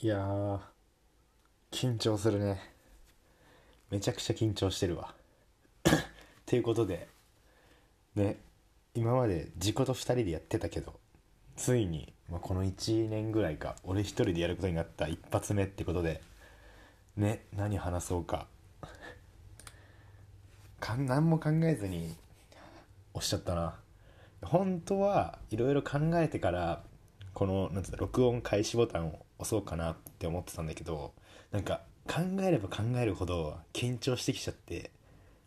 いやー緊張するね。めちゃくちゃ緊張してるわ。っていうことでね今まで自己と2人でやってたけどついに、まあ、この1年ぐらいか俺一人でやることになった一発目ってことでね何話そうか。か何も考えずに押しゃったな。本当はいろいろ考えてからこのなんつうの録音開始ボタンを押そうかなって思ってたんだけどなんか考えれば考えるほど緊張してきちゃって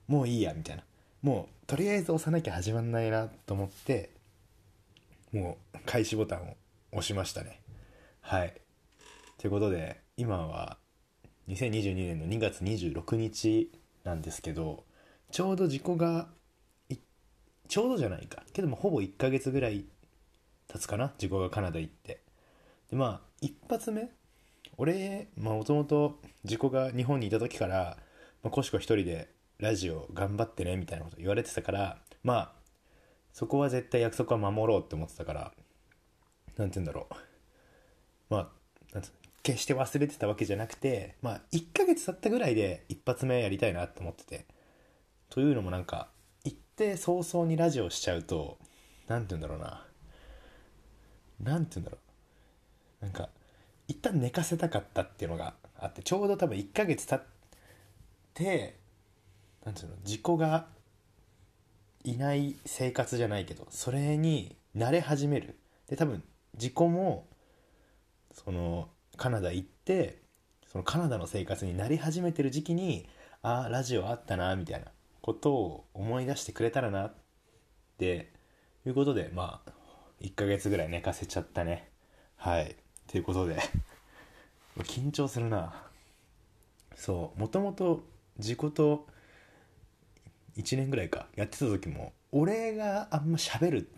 もういいやみたいな。もうとりあえず押さなきゃ始まんないなと思ってもう開始ボタンを押しましたね。はい。ということで今は2022年の2月26日なんですけどちょうど事故がちょうどじゃないか。けどもほぼ1ヶ月ぐらい経つかな？事故がカナダ行って。でまあ一発目？俺もともと事故が日本にいた時から、まあ、コシコ一人でラジオ頑張ってねみたいなこと言われてたからまあそこは絶対約束は守ろうって思ってたからなんて言うんだろう。まあ決して忘れてたわけじゃなくてまあ1ヶ月経ったぐらいで一発目やりたいなって思っててというのもなんか行って早々にラジオしちゃうとなんて言うんだろうな。なんて言うんだろう。なんか一旦寝かせたかったっていうのがあってちょうど多分1ヶ月経ってなんていうの自己がいない生活じゃないけどそれに慣れ始める。で多分自己もそのカナダ行ってそのカナダの生活になり始めてる時期にああラジオあったなみたいなことを思い出してくれたらなっていうことでまあ1ヶ月ぐらい寝かせちゃったね。はい。ということで。緊張するな。そう。もともと自己と1年ぐらいかやってた時も俺があんま喋る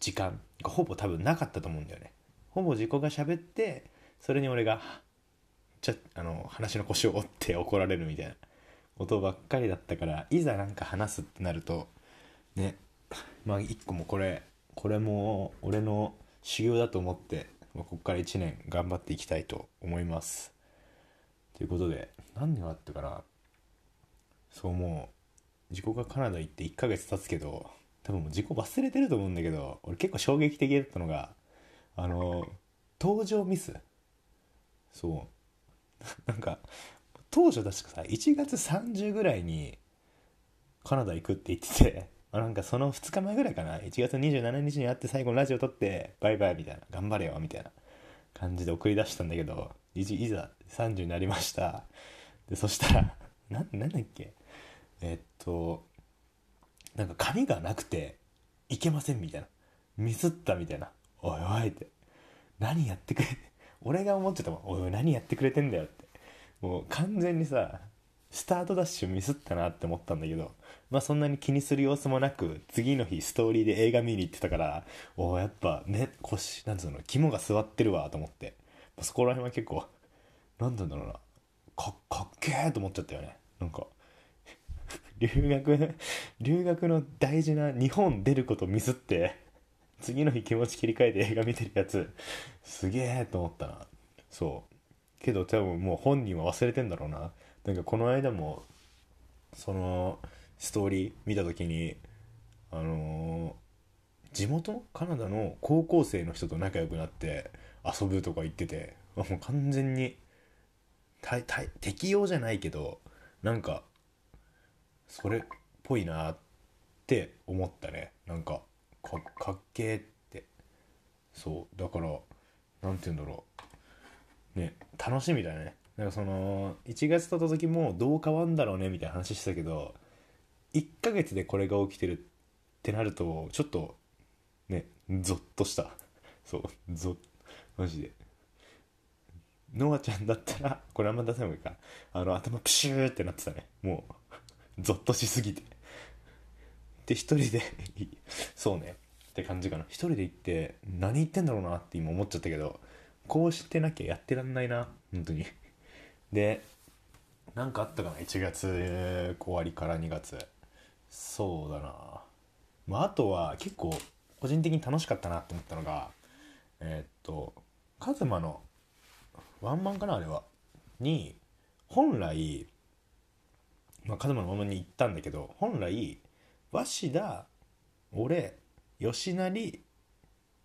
時間がほぼ多分なかったと思うんだよね。ほぼ自己が喋ってそれに俺がちょあの話の腰を折って怒られるみたいなことばっかりだったからいざなんか話すってなるとね。まあ一個もこれこれも俺の修行だと思ってまここから1年頑張っていきたいと思います。ということで何があったかなそうもう自己がカナダ行って1ヶ月経つけど多分もう自己忘れてると思うんだけど俺結構衝撃的だったのがあの登場ミス。そう。なんか当初確かさ1月30ぐらいにカナダ行くって言っててあなんかその2日前ぐらいかな。1月27日に会って最後のラジオ撮ってバイバイみたいな。頑張れよみたいな感じで送り出したんだけどいいざ30になりました。でそしたら なんだっけ？えっとなんか紙がなくていけませんみたいな。ミスったみたいな。おいおいって。何やってくれ 俺が思ってたもん。おいおい何やってくれてんだよって。もう完全にさスタートダッシュミスったなって思ったんだけどまあそんなに気にする様子もなく次の日ストーリーで映画見に行ってたからおおやっぱね腰なんつうの肝が座ってるわと思って。そこら辺は結構なんだろうな。かかっけえと思っちゃったよね。なんか留学留学の大事な日本出ることミスって次の日気持ち切り替えて映画見てるやつすげえと思ったな。そう。けど多分もう本人は忘れてんだろうな。なんかこの間もそのストーリー見た時にあのー、地元カナダの高校生の人と仲良くなって遊ぶとか言っててもう完全に適用じゃないけどなんかそれっぽいなって思ったね。なんかかかっけえって。そうだから何て言うんだろう。ね楽しみだね。なんかその1月経った時もどう変わんだろうねみたいな話してたけど1ヶ月でこれが起きてるってなるとちょっとねゾッとした。そうゾッマジで。ノアちゃんだったらこれあんま出せないか。あの頭プシューってなってたね。もうゾッとしすぎて。で一人でそうね。って感じかな。一人で行って何言ってんだろうなって今思っちゃったけどこうしてなきゃやってらんないな本当に。で何かあったかな？1月終わりから2月そうだな。まああとは結構個人的に楽しかったなって思ったのがえー、っとカズマのワンマンかなあれは？に本来まあカズマのままに行ったんだけど本来鷲田俺吉成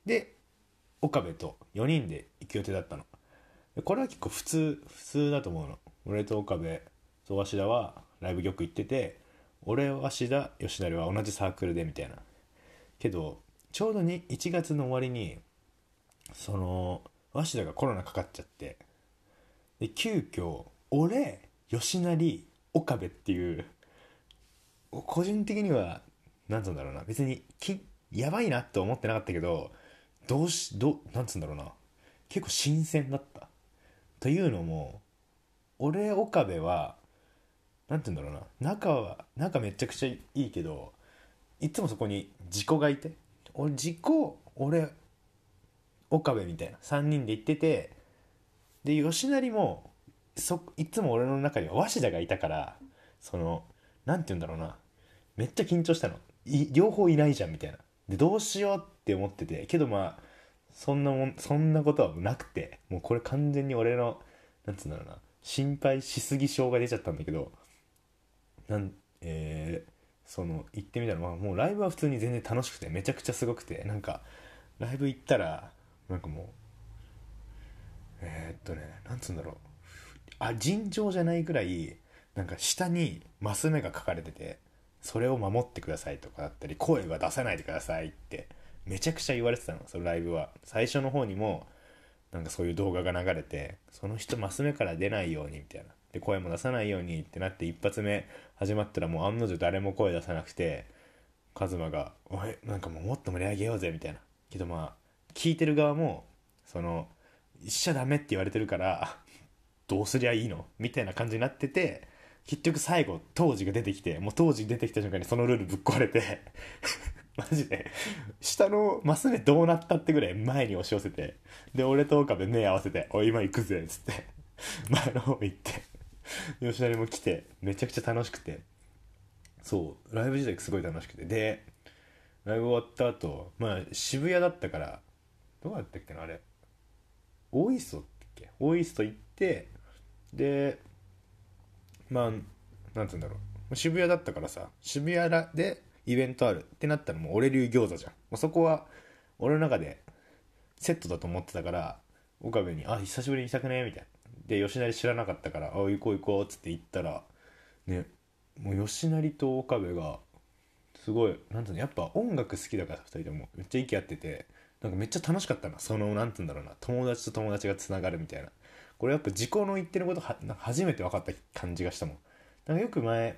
で岡部と4人で行く予定だったの。これは結構普通普通だと思うの。俺と岡部と鷲田はライブ局行ってて俺鷲田吉成は同じサークルでみたいな。けどちょうどに1月の終わりにその鷲田がコロナかかっちゃってで急遽俺吉成岡部っていう個人的には何つうんだろうな。別にきやばいなって思ってなかったけどどうしどなんつうんだろうな。結構新鮮だった。というのも俺岡部はなんて言うんだろうな。仲は仲めちゃくちゃいいけどいつもそこに自己がいて俺自己俺岡部みたいな3人で行っててで吉成もそいつも俺の中には鷲田がいたからそのなんて言うんだろうな。めっちゃ緊張したの。い両方いないじゃんみたいな。でどうしようって思っててけどまあそんなもんそんなことはなくてもうこれ完全に俺のなんつうんだろうな心配しすぎ症が出ちゃったんだけどなんえー、その行ってみたら、まあ、もうライブは普通に全然楽しくてめちゃくちゃすごくてなんかライブ行ったらなんかもうえー、っとねなんつうんだろう。あ尋常じゃないぐらいなんか下にマス目が書かれててそれを守ってくださいとかだったり声は出さないでくださいってめちゃくちゃ言われてたのそのライブは。最初の方にもなんかそういう動画が流れてその人マス目から出ないようにみたいな。で声も出さないようにってなって一発目始まったらもう案の定誰も声出さなくてカズマが「おいなんかもうもっと盛り上げようぜ」みたいな。けどまあ聞いてる側もその「しちゃダメ」って言われてるからどうすりゃいいの？みたいな感じになってて結局最後当時が出てきてもう当時出てきた瞬間にそのルールぶっ壊れてマジで。下のマス目どうなったってぐらい前に押し寄せて。で俺と岡部目合わせて「おい今行くぜ」っつって。前の方行って。吉成も来てめちゃくちゃ楽しくて。そうライブ自体すごい楽しくて。でライブ終わった後まあ渋谷だったからどうやったっけなあれ。大磯だっけ？大磯行ってでまあなんつうんだろう。渋谷だったからさ渋谷でイベントあるってなったらもう俺流餃子じゃん。もうそこは俺の中でセットだと思ってたから岡部に「あ久しぶりに行きたくね」みたいな。で吉成知らなかったから「あ行こう行こう」っつって行ったらねもう吉成と岡部がすごいなんてうのやっぱ音楽好きだから2人とも。めっちゃ息合っててなんかめっちゃ楽しかったなそのなんて言うんだろうな友達と友達がつながるみたいな。これやっぱ自己の言ってることは初めて分かった感じがしたもん。なんかよく前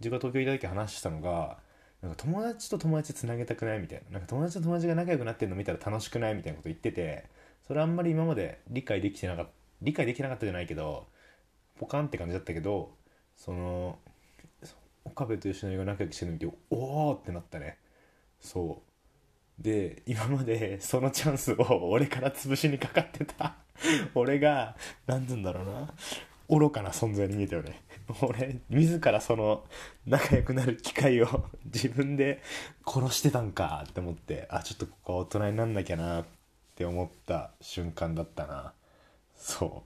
自己東京いた時話したのがなんか友達と友達つなげたくないみたいな。なんか友達と友達が仲良くなってるの見たら楽しくないみたいなこと言っててそれあんまり今まで理解できてなかった理解できなかったじゃないけどポカンって感じだったけどその岡部と吉野が仲良くしてるの見ておおってなったね。そう。で今までそのチャンスを俺から潰しにかかってた。俺が何て言うんだろうな。愚かな存在に見えたよね。俺自らその仲良くなる機会を 自分で殺してたんかって思ってあちょっとここは大人になんなきゃなって思った瞬間だったな。そ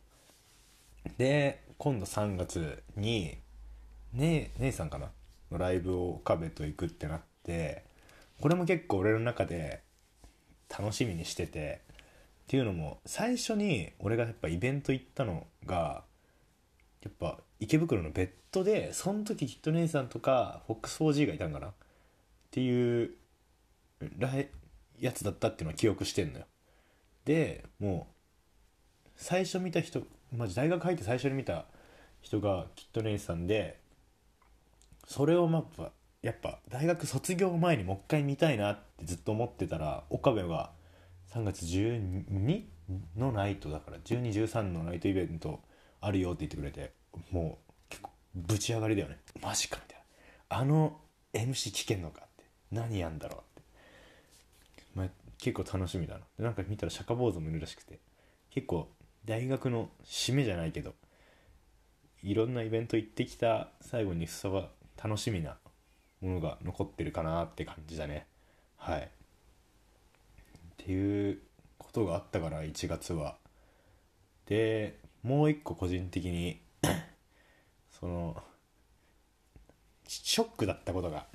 う。で今度3月にね姉さんかな？のライブを岡部と行くってなってこれも結構俺の中で楽しみにしててっていうのも最初に俺がやっぱイベント行ったのがやっぱ池袋のベッドでその時きっと姉さんとか FOX4G がいたんかな？っていうやつだったっていうのは記憶してんのよ。でもう最初見た人マジ大学入って最初に見た人がきっと姉さんでそれをまあやっぱ大学卒業前にもう一回見たいなってずっと思ってたら岡部が3月12のナイトだから1213のナイトイベントあるよって言ってくれてもう結構ぶち上がりだよね。マジかみたいな。あの MC 聞けんのかって。何やんだろうって、まあ、結構楽しみだな。でなんか見たら釈迦坊主もいるらしくて。結構大学の締めじゃないけどいろんなイベント行ってきた最後にそば楽しみなものが残ってるかなって感じだね。はい。っていうことがあったから1月は。でもう一個個人的に そのショックだったことが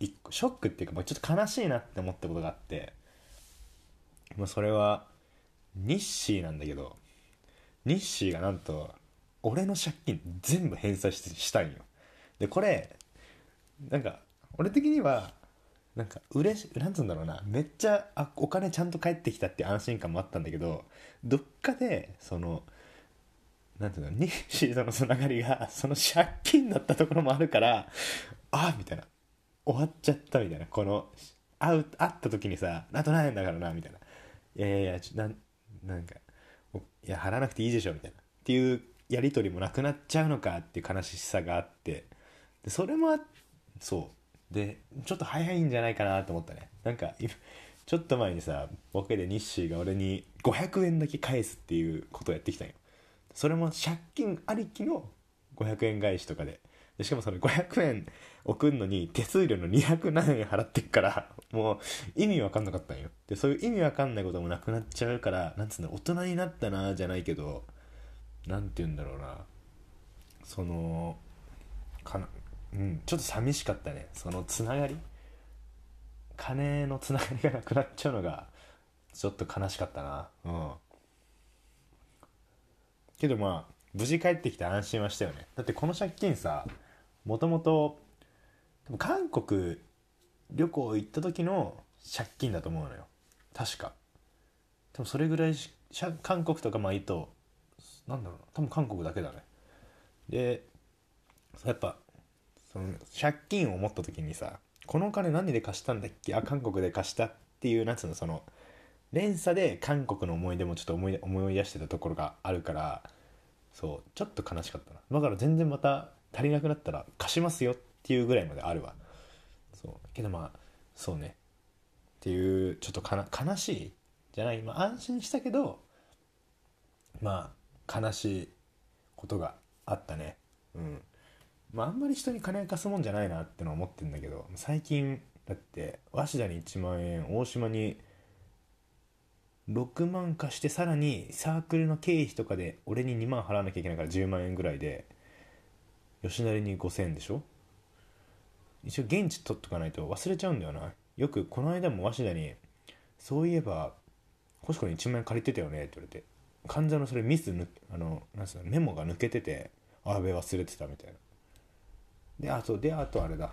一個ショックっていうか、まあ、ちょっと悲しいなって思ったことがあってまあ、それはニッシーなんだけどニッシーがなんと俺の借金全部返済ししたんよ。でこれなんか俺的にはなんか嬉しなんつうんだろうなめっちゃあお金ちゃんと返ってきたって安心感もあったんだけどどっかでそのなんていうの？ニッシーとのつながりがその借金だったところもあるからあみたいな。終わっちゃったみたいな。この会う会った時にさあと何円だからなみたいな。いやいやいやちななんかいや払わなくていいでしょみたいな。っていうやり取りもなくなっちゃうのかっていう悲しさがあって。でそれもあそう。でちょっと早いんじゃないかなと思ったね。なんかちょっと前にさボケでニッシーが俺に500円だけ返すっていうことをやってきたんよ。それも借金ありきの500円返しとかで。でしかもその500円送るのに手数料の200何円払ってっからもう意味わかんなかったんよ。でそういう意味わかんないこともなくなっちゃうからなんつうの大人になったなじゃないけど何て言うんだろうな。そのかなうんちょっと寂しかったね。そのつながり。金のつながりがなくなっちゃうのがちょっと悲しかったな。うん。けどまあ無事帰ってきて安心はしたよね。だってこの借金さもともと韓国旅行行った時の借金だと思うのよ。確か。多分それぐらい韓国とかまあいいとなんだろうな。多分韓国だけだね。でやっぱその借金を持った時にさこのお金何で貸したんだっけ？あ韓国で貸したっていうなんつうのその連鎖で韓国の思い出もちょっと思い思い出してたところがあるからそうちょっと悲しかったな。だから全然また足りなくなったら貸しますよっていうぐらいまであるわ。そう。けどまあそうね。っていうちょっと悲しいじゃない、まあ、安心したけどまあ悲しいことがあったね。うん。まああんまり人に金貸すもんじゃないなってのは思ってんだけど最近だって鷲田に1万円大島に6万貸してさらにサークルの経費とかで俺に2万払わなきゃいけないから10万円ぐらいで吉成に5000円でしょ一応現地取っとかないと忘れちゃうんだよなよくこの間も鷲田に「そういえば星子に1万円借りてたよね」って言われて患者のそれミスあのなんすかメモが抜けてて「あべ忘れてた」みたいなであとであとあれだ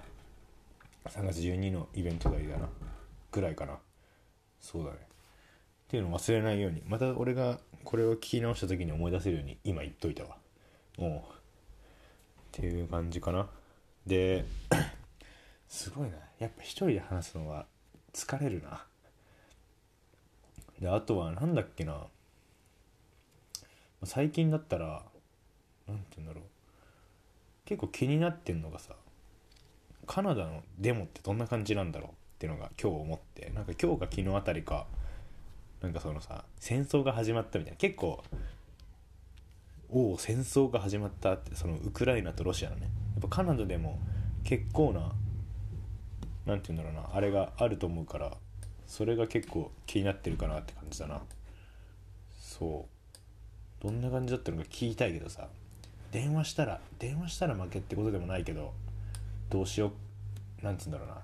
3月12のイベント代だなぐらいかなそうだねっていうのを忘れないように。また俺がこれを聞き直した時に思い出せるように今言っといたわ。おう。っていう感じかな。で すごいな。やっぱ一人で話すのは疲れるな。であとは何だっけな。最近だったら何て言うんだろう。結構気になってんのがさカナダのデモってどんな感じなんだろうっていうのが今日思って。なんか今日か昨日あたりかなんかそのさ戦争が始まったみたいな。結構おお戦争が始まったってそのウクライナとロシアのね。やっぱカナダでも結構な何て言うんだろうなあれがあると思うからそれが結構気になってるかなって感じだな。そう。どんな感じだったのか聞きたいけどさ。電話したら電話したら負けってことでもないけどどうしようなんつうんだろうな。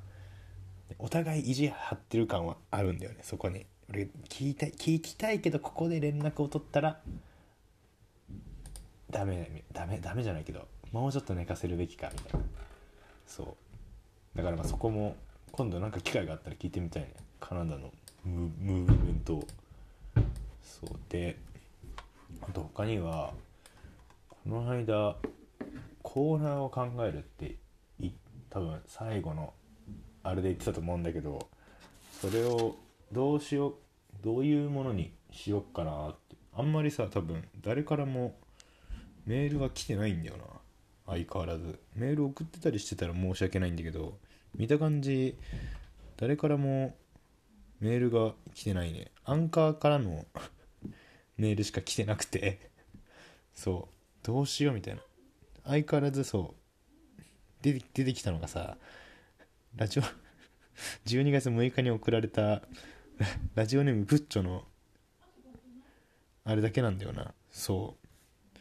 お互い意地張ってる感はあるんだよねそこに。俺聞きたい聞きたいけどここで連絡を取ったらダメダメダメじゃないけどもうちょっと寝かせるべきかみたいな。そう。だからまあそこも今度なんか機会があったら聞いてみたいね。カナダのムーブメントを。そう。であと他にはこの間コーナーを考えるって多分最後のあれで言ってたと思うんだけどそれをどうしようどういうものにしよっかなってあんまりさ多分誰からもメールが来てないんだよな。相変わらず。メール送ってたりしてたら申し訳ないんだけど見た感じ誰からもメールが来てないね。アンカーからの メールしか来てなくて。そう。どうしようみたいな。相変わらずそう。出て出てきたのがさラジオ 12月6日に送られたラジオネームブッチョのあれだけなんだよな。そう。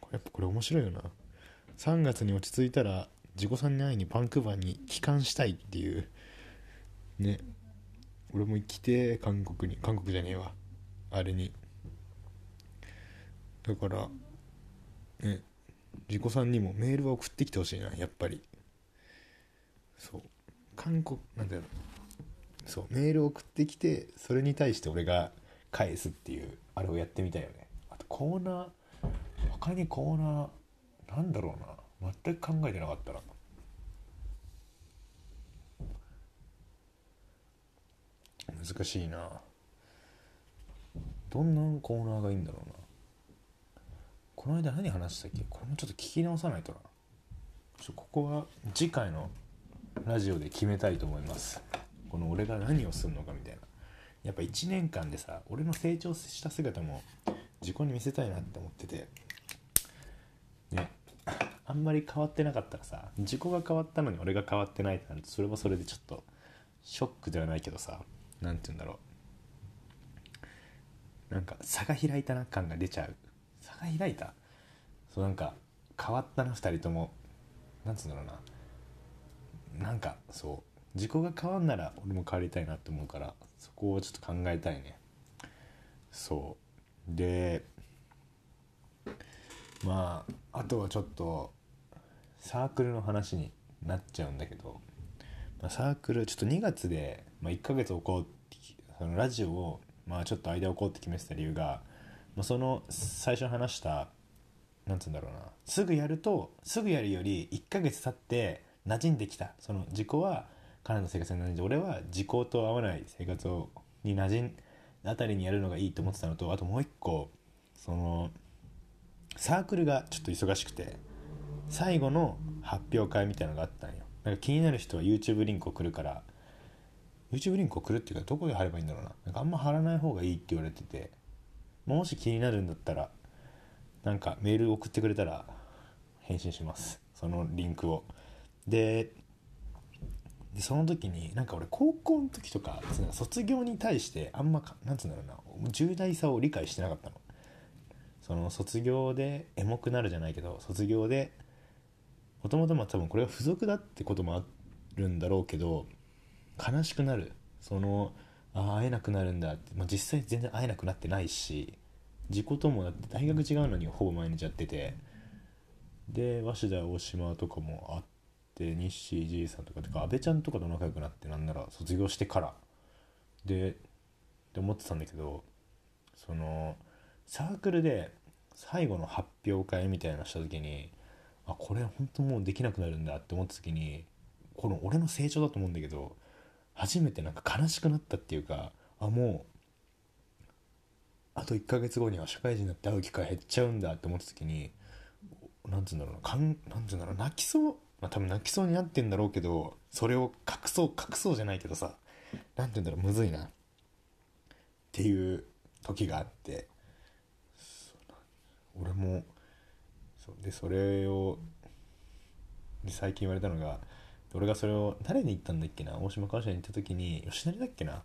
これやっぱこれ面白いよな。3月に落ち着いたら自己さんに会いにバンクーバーに帰還したいっていう。ね。俺も来て韓国に。韓国じゃねえわ。あれに。だからね。自己さんにもメールは送ってきてほしいなやっぱり。そう。韓国なんだろうそうメール送ってきてそれに対して俺が返すっていうあれをやってみたいよね。あとコーナー他にコーナーなんだろうな。全く考えてなかったな。難しいな。どんなコーナーがいいんだろうな。この間何話したっけ？これもちょっと聞き直さないとな。ちょここは次回のラジオで決めたいと思います。この俺が何をするのかみたいな。やっぱ1年間でさ俺の成長した姿も自己に見せたいなって思ってて。ね。あんまり変わってなかったらさ自己が変わったのに俺が変わってないってなるとそれはそれでちょっとショックではないけどさ何て言うんだろう。なんか差が開いたな感が出ちゃう。差が開いた？そうなんか変わったな2人とも。なんつうんだろうな。なんかそう自己が変わんなら俺も変わりたいなって思うからそこをちょっと考えたいね。そう。でまああとはちょっとサークルの話になっちゃうんだけど、まあ、サークルちょっと2月で、まあ、1ヶ月置こうってそのラジオを、まあ、ちょっと間置こうって決めてた理由が、まあ、その最初話したなんつうんだろうなすぐやるとすぐやるより1ヶ月経って馴染んできた。その自己は彼の生活に馴染んで俺は時効と合わない生活をに馴染んあたりにやるのがいいと思ってたのとあともう一個そのサークルがちょっと忙しくて最後の発表会みたいなのがあったんよ。なんか気になる人は YouTube リンク送るから YouTube リンク送るっていうかどこで貼ればいいんだろうな。なんかあんま貼らない方がいいって言われててもし気になるんだったらなんかメール送ってくれたら返信します。そのリンクを。ででその時になんか俺高校の時とか卒業に対してあんまなんつうんだろうな重大さを理解してなかったの。その卒業でエモくなるじゃないけど卒業でもともと多分これが付属だってこともあるんだろうけど悲しくなる。そのあ会えなくなるんだって、まあ、実際全然会えなくなってないし自己ともだって大学違うのにほぼ毎日やっててで早稲田大島とかもあって西じいさんとかとか阿部ちゃんとかと仲良くなってなんなら卒業してから。でって思ってたんだけどそのサークルで最後の発表会みたいなした時にあこれ本当もうできなくなるんだって思った時にこの俺の成長だと思うんだけど初めてなんか悲しくなったっていうかあもうあと1ヶ月後には社会人になって会う機会減っちゃうんだって思った時になんつうんだろうなかんなんつうんだろう泣きそうまあ多分泣きそうになってんだろうけどそれを隠そう隠そうじゃないけどさなんて言うんだろうむずいな。っていう時があって。俺もそでそれを最近言われたのが俺がそれを誰に言ったんだっけな？大島川社に行った時に吉成だっけな？行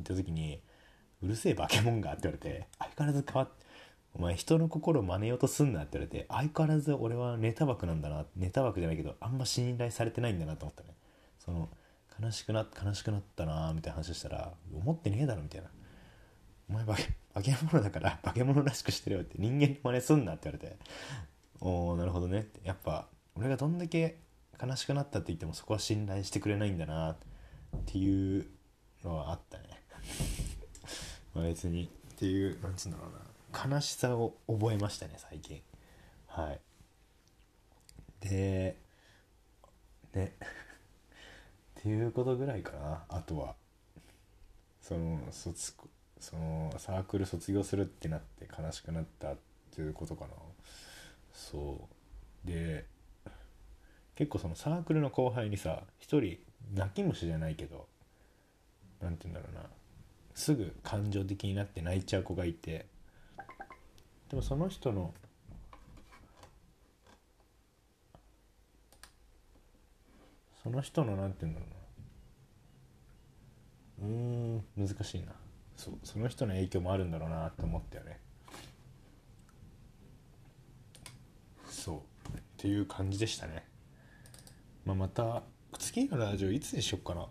った時にうるせえ化け物がって言われて相変わらず変わってお前人の心を真似ようとすんなって言われて相変わらず俺はネタ枠なんだなネタ枠じゃないけどあんま信頼されてないんだなと思ったね。その悲しくな悲しくなったなみたいな話したら思ってねえだろみたいな。お前化け化け物だから化け物らしくしてるよって人間の真似すんなって言われて。おおなるほどね。ってやっぱ俺がどんだけ悲しくなったって言ってもそこは信頼してくれないんだなっていうのはあったね。まあ別にっていうなんつうんだろうな。悲しさを覚えましたね最近。はい。でね。っていうことぐらいかなあとは。その卒そのサークル卒業するってなって悲しくなったっていうことかな。そう。で結構そのサークルの後輩にさ一人泣き虫じゃないけど何て言うんだろうな。すぐ感情的になって泣いちゃう子がいてでもその人のその人のなんて言うんだろうなうん難しいな。そその人の影響もあるんだろうなって思ったよね。そう。っていう感じでしたね、まあ、また次のラジオいつにしよっかな。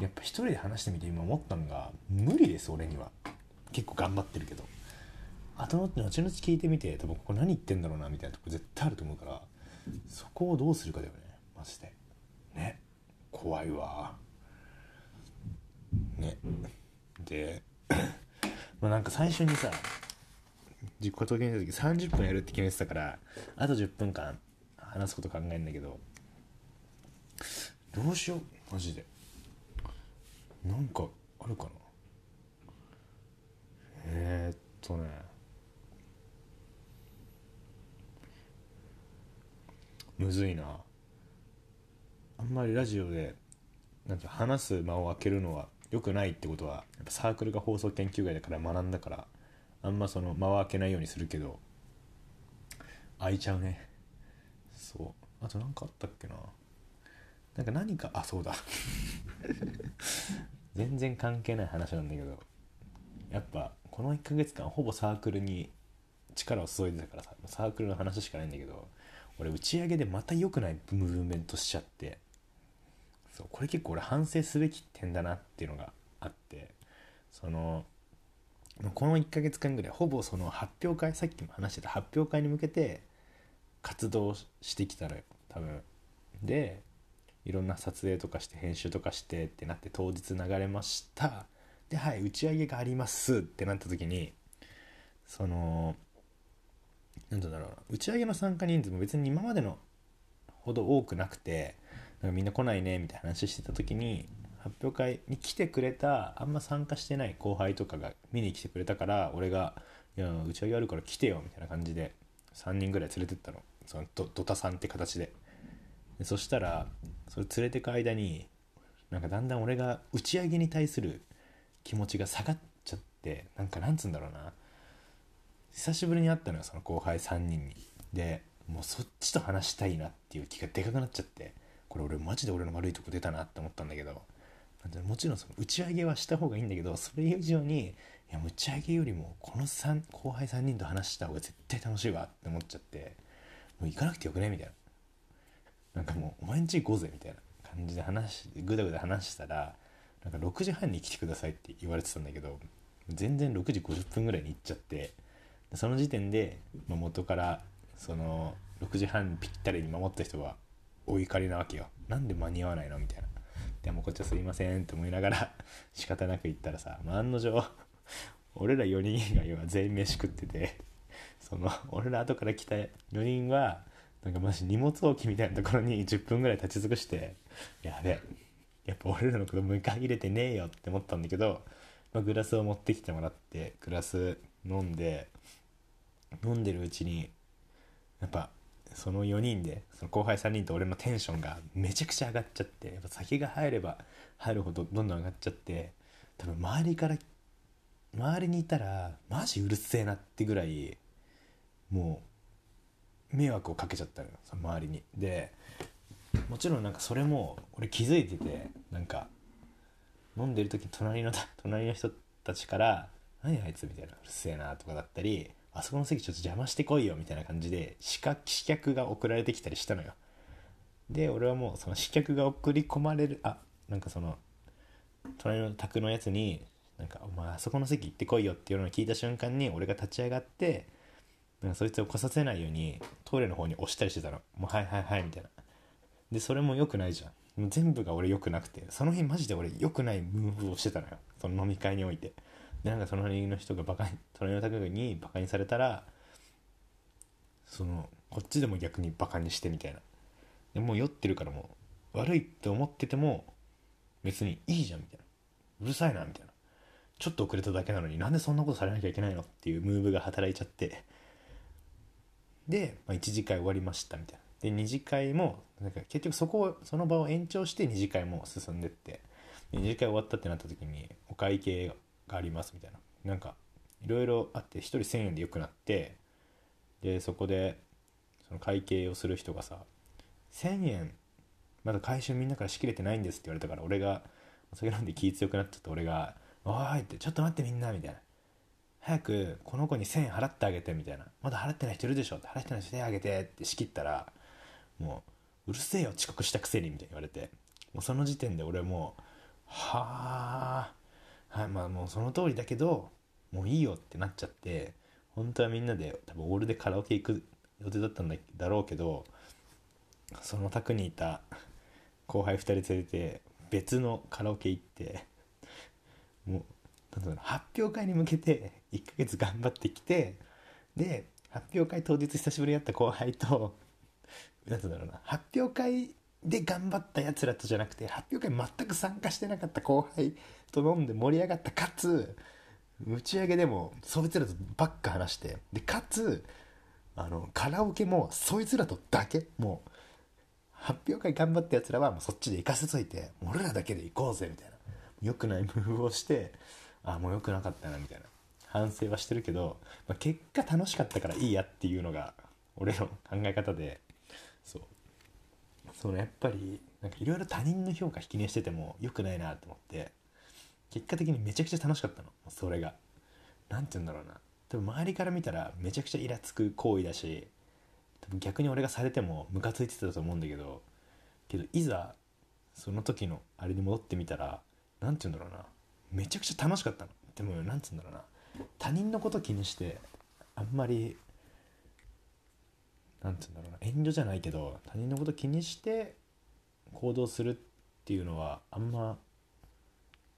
やっぱ一人で話してみて今思ったのが無理です俺には。結構頑張ってるけど。後々後々聞いてみて多分ここ何言ってんだろうなみたいなとこ絶対あると思うからそこをどうするかだよねマジでね。怖いわ。ね。で まあなんか最初にさ自己投決めた時30分やるって決めてたからあと10分間話すこと考えるんだけどどうしようマジで。なんかあるかな。えー、っとね。むずいな。あんまりラジオでなんて話す間を空けるのは良くないってことはやっぱサークルが放送研究会だから学んだからあんまその間を空けないようにするけど空いちゃうね。そう。あと何かあったっけな。なんか何かあそうだ。全然関係ない話なんだけどやっぱこの1ヶ月間ほぼサークルに力を注いでたからさサークルの話しかないんだけど俺打ち上げでまた良くないムーブメントしちゃって。そうこれ結構俺反省すべき点だなっていうのがあって。そのこの1ヶ月間ぐらいほぼその発表会さっきも話してた発表会に向けて活動してきたのよ多分。でいろんな撮影とかして編集とかしてってなって当日流れました。ではい打ち上げがありますってなった時にその何て言うんだろうな。打ち上げの参加人数も別に今までのほど多くなくてなんかみんな来ないねみたいな話してた時に発表会に来てくれたあんま参加してない後輩とかが見に来てくれたから俺が「いや打ち上げあるから来てよ」みたいな感じで3人ぐらい連れてったの。そのドドタさんって形で。でそしたらそれ連れてく間になんかだんだん俺が打ち上げに対する気持ちが下がっちゃってなんかなんつうんだろうな。久しぶりに会ったのよその後輩3人にでもうそっちと話したいなっていう気がでかくなっちゃって。これ俺マジで俺の悪いとこ出たなって思ったんだけど。もちろんその打ち上げはした方がいいんだけどそれ以上にいや打ち上げよりもこの3後輩3人と話した方が絶対楽しいわって思っちゃって。もう行かなくてよくねみたいな。なんかもうお前んち行こうぜみたいな感じで話ぐだぐだ話したらなんか6時半に来てくださいって言われてたんだけど全然6時50分ぐらいに行っちゃって。その時点で、まあ、元からその6時半ぴったりに守った人はお怒りなわけよ。なんで間に合わないの？みたいな。でもこっちはすいませんって思いながら 仕方なく行ったらさ、まあ、案の定俺ら4人以外は全員飯食っててその俺ら後から来た4人はなんかマジ荷物置きみたいなところに10分ぐらい立ち尽くしてやべやっぱ俺らのこと迎え入れてねえよって思ったんだけど、まあ、グラスを持ってきてもらってグラス飲んで飲んでるうちにやっぱその4人でその後輩3人と俺のテンションがめちゃくちゃ上がっちゃってやっぱ酒が入れば入るほどどんどん上がっちゃって多分周りから周りにいたらマジうるせえなってぐらいもう迷惑をかけちゃったのよその周りに。でもちろんなんかそれも俺気づいててなんか飲んでる時隣の隣の人たちから「何あいつ」みたいな「うるせえな」とかだったりあそこの席ちょっと邪魔してこいよみたいな感じで試客が送られてきたりしたのよ。で俺はもうその試客が送り込まれるあなんかその隣の宅のやつになんか「お前あそこの席行ってこいよ」っていうのを聞いた瞬間に俺が立ち上がってなんかそいつを来させないようにトイレの方に押したりしてたの。もうはいはいはいみたいな。でそれも良くないじゃん。全部が俺良くなくてその日マジで俺良くないムーブをしてたのよ。その飲み会において。でなんか隣の人がバカに隣の高にバカにされたらそのこっちでも逆にバカにしてみたいな。でもう酔ってるからもう悪いって思ってても別にいいじゃんみたいな。うるさいなみたいな。ちょっと遅れただけなのになんでそんなことされなきゃいけないのっていうムーブが働いちゃって。で、まあ、1次会終わりましたみたいな。で2次会もなんか結局そこをその場を延長して2次会も進んでって。2次会終わったってなった時にお会計がありますみたいな。なんかいろいろあって1人1000円でよくなってでそこでその会計をする人がさ1000円まだ回収みんなからしきれてないんですって言われたから俺がお酒飲んで気強くなっちゃって俺が「おい!」って「ちょっと待ってみんな」みたいな「早くこの子に1000円払ってあげてみたいな。まだ払ってない人いるでしょって払ってない人手あげてって仕切ったらもううるせえよ遅刻したくせにみたいに言われて。もうその時点で俺もうはあまあもうその通りだけどもういいよってなっちゃって本当はみんなで多分オールでカラオケ行く予定だったんだろうけどその宅にいた後輩2人連れて別のカラオケ行ってもう発表会に向けて1ヶ月頑張ってきてで発表会当日久しぶりに会った後輩となんだろうな発表会で頑張ったやつらとじゃなくて発表会全く参加してなかった後輩と飲んで盛り上がったかつ打ち上げでもそいつらとばっか話してでかつあのカラオケもそいつらとだけもう発表会頑張ったやつらはもうそっちで行かせといて俺らだけで行こうぜみたいな良くないムーブをしてあもう良くなかったなみたいな反省はしてるけど、まあ、結果楽しかったからいいやっていうのが俺の考え方でそう。そのやっぱりなんかいろいろ他人の評価引き値してても良くないなと思って結果的にめちゃくちゃ楽しかったの。それが。何て言うんだろうな。多分周りから見たらめちゃくちゃイラつく行為だし多分逆に俺がされてもムカついてたと思うんだけどけどいざその時のあれに戻ってみたら何て言うんだろうな。めちゃくちゃ楽しかったの。でも何て言うんだろうな。他人のこと気にしてあんまり何て言うんだろうな。遠慮じゃないけど他人のこと気にして行動するっていうのはあんま、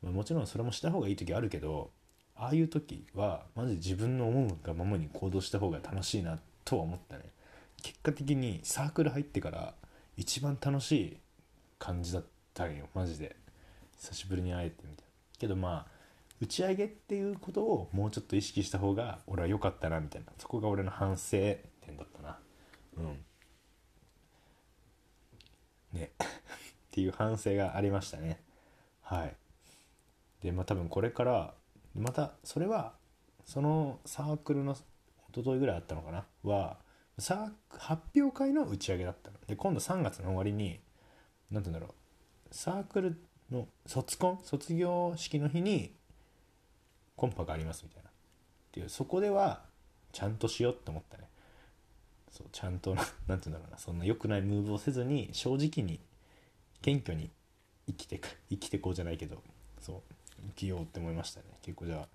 まあ、もちろんそれもした方がいい時あるけどああいう時はマジで自分の思うがままに行動した方が楽しいなとは思ったね。結果的にサークル入ってから一番楽しい感じだったんよ。マジで。久しぶりに会えてみたいなけどまあ打ち上げっていうことをもうちょっと意識した方が俺は良かったなみたいな。そこが俺の反省点だったなうんねっていう反省がありましたね。はい。でまあ多分これからまたそれはそのサークルの一昨日ぐらいあったのかな？は発表会の打ち上げだったの。で今度3月の終わりに何て言うんだろう。サークルの卒コン？卒業式の日にコンパがありますみたいな。っていうそこではちゃんとしようって思ったね。そうちゃんと何て言うんだろうな。そんな良くないムーブをせずに正直に謙虚に生きてく生きてこうじゃないけどそう生きようって思いましたね。結構じゃあ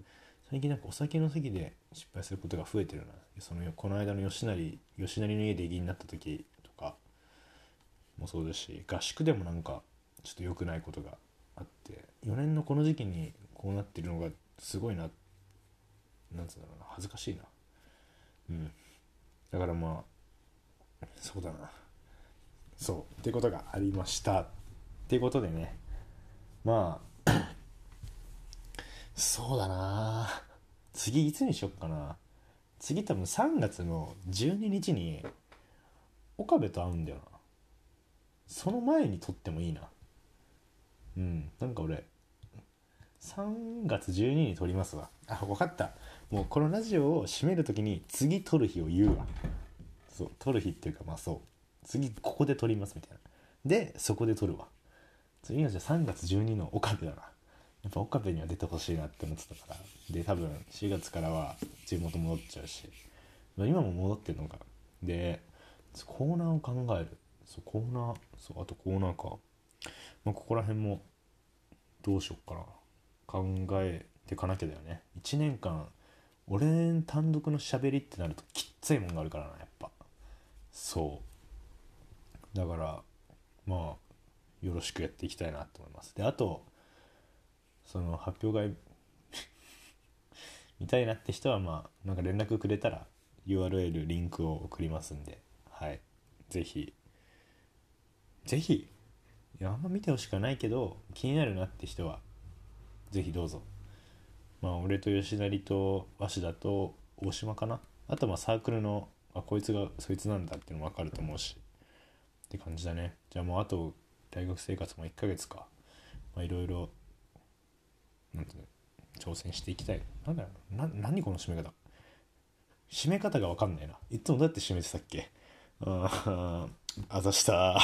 最近なんかお酒の席で失敗することが増えてるな。そのこの間の吉成吉成の家で議員になった時とかもそうですし合宿でもなんかちょっと良くないことがあって4年のこの時期にこうなってるのがすごいななんつうんだろうな恥ずかしいな。うん。だからまあそうだな。そうってことがありました。ってことでね。まあ そうだな。次いつにしよっかな。次多分3月の12日に岡部と会うんだよな。その前に撮ってもいいな。うんなんか俺3月12日に撮りますわ。あ分かった。もうこのラジオを締める時に次撮る日を言うわ。そう撮る日っていうかまあそう。次ここで撮りますみたいな。でそこで撮るわ。次はじゃあ3月12の岡部だな。やっぱ岡部には出てほしいなって思ってたから。で多分4月からは地元戻っちゃうし、今も戻ってるのか。でコーナーを考える。そうコーナーそうあとコーナーか、まあ、ここら辺もどうしよっかな。考えていかなきゃだよね。1年間俺単独のしゃべりってなるときっついもんがあるからなやっぱ。そう。だからまあよろしくやっていきたいなと思います。であとその発表会 見たいなって人はまあなんか連絡くれたら URL リンクを送りますんではい。是非是非あんま見てほしくはないけど気になるなって人は是非どうぞ。まあ俺と吉成と鷲田と大島かな。あとまあサークルのあこいつがそいつなんだっていうのも分かると思うし。って感じだね。じゃあもうあと大学生活も1ヶ月か。いろいろなんていうの挑戦していきたい。なんだろうな。何この締め方。締め方が分かんないな。いつもどうやって締めてたっけ？あああざした。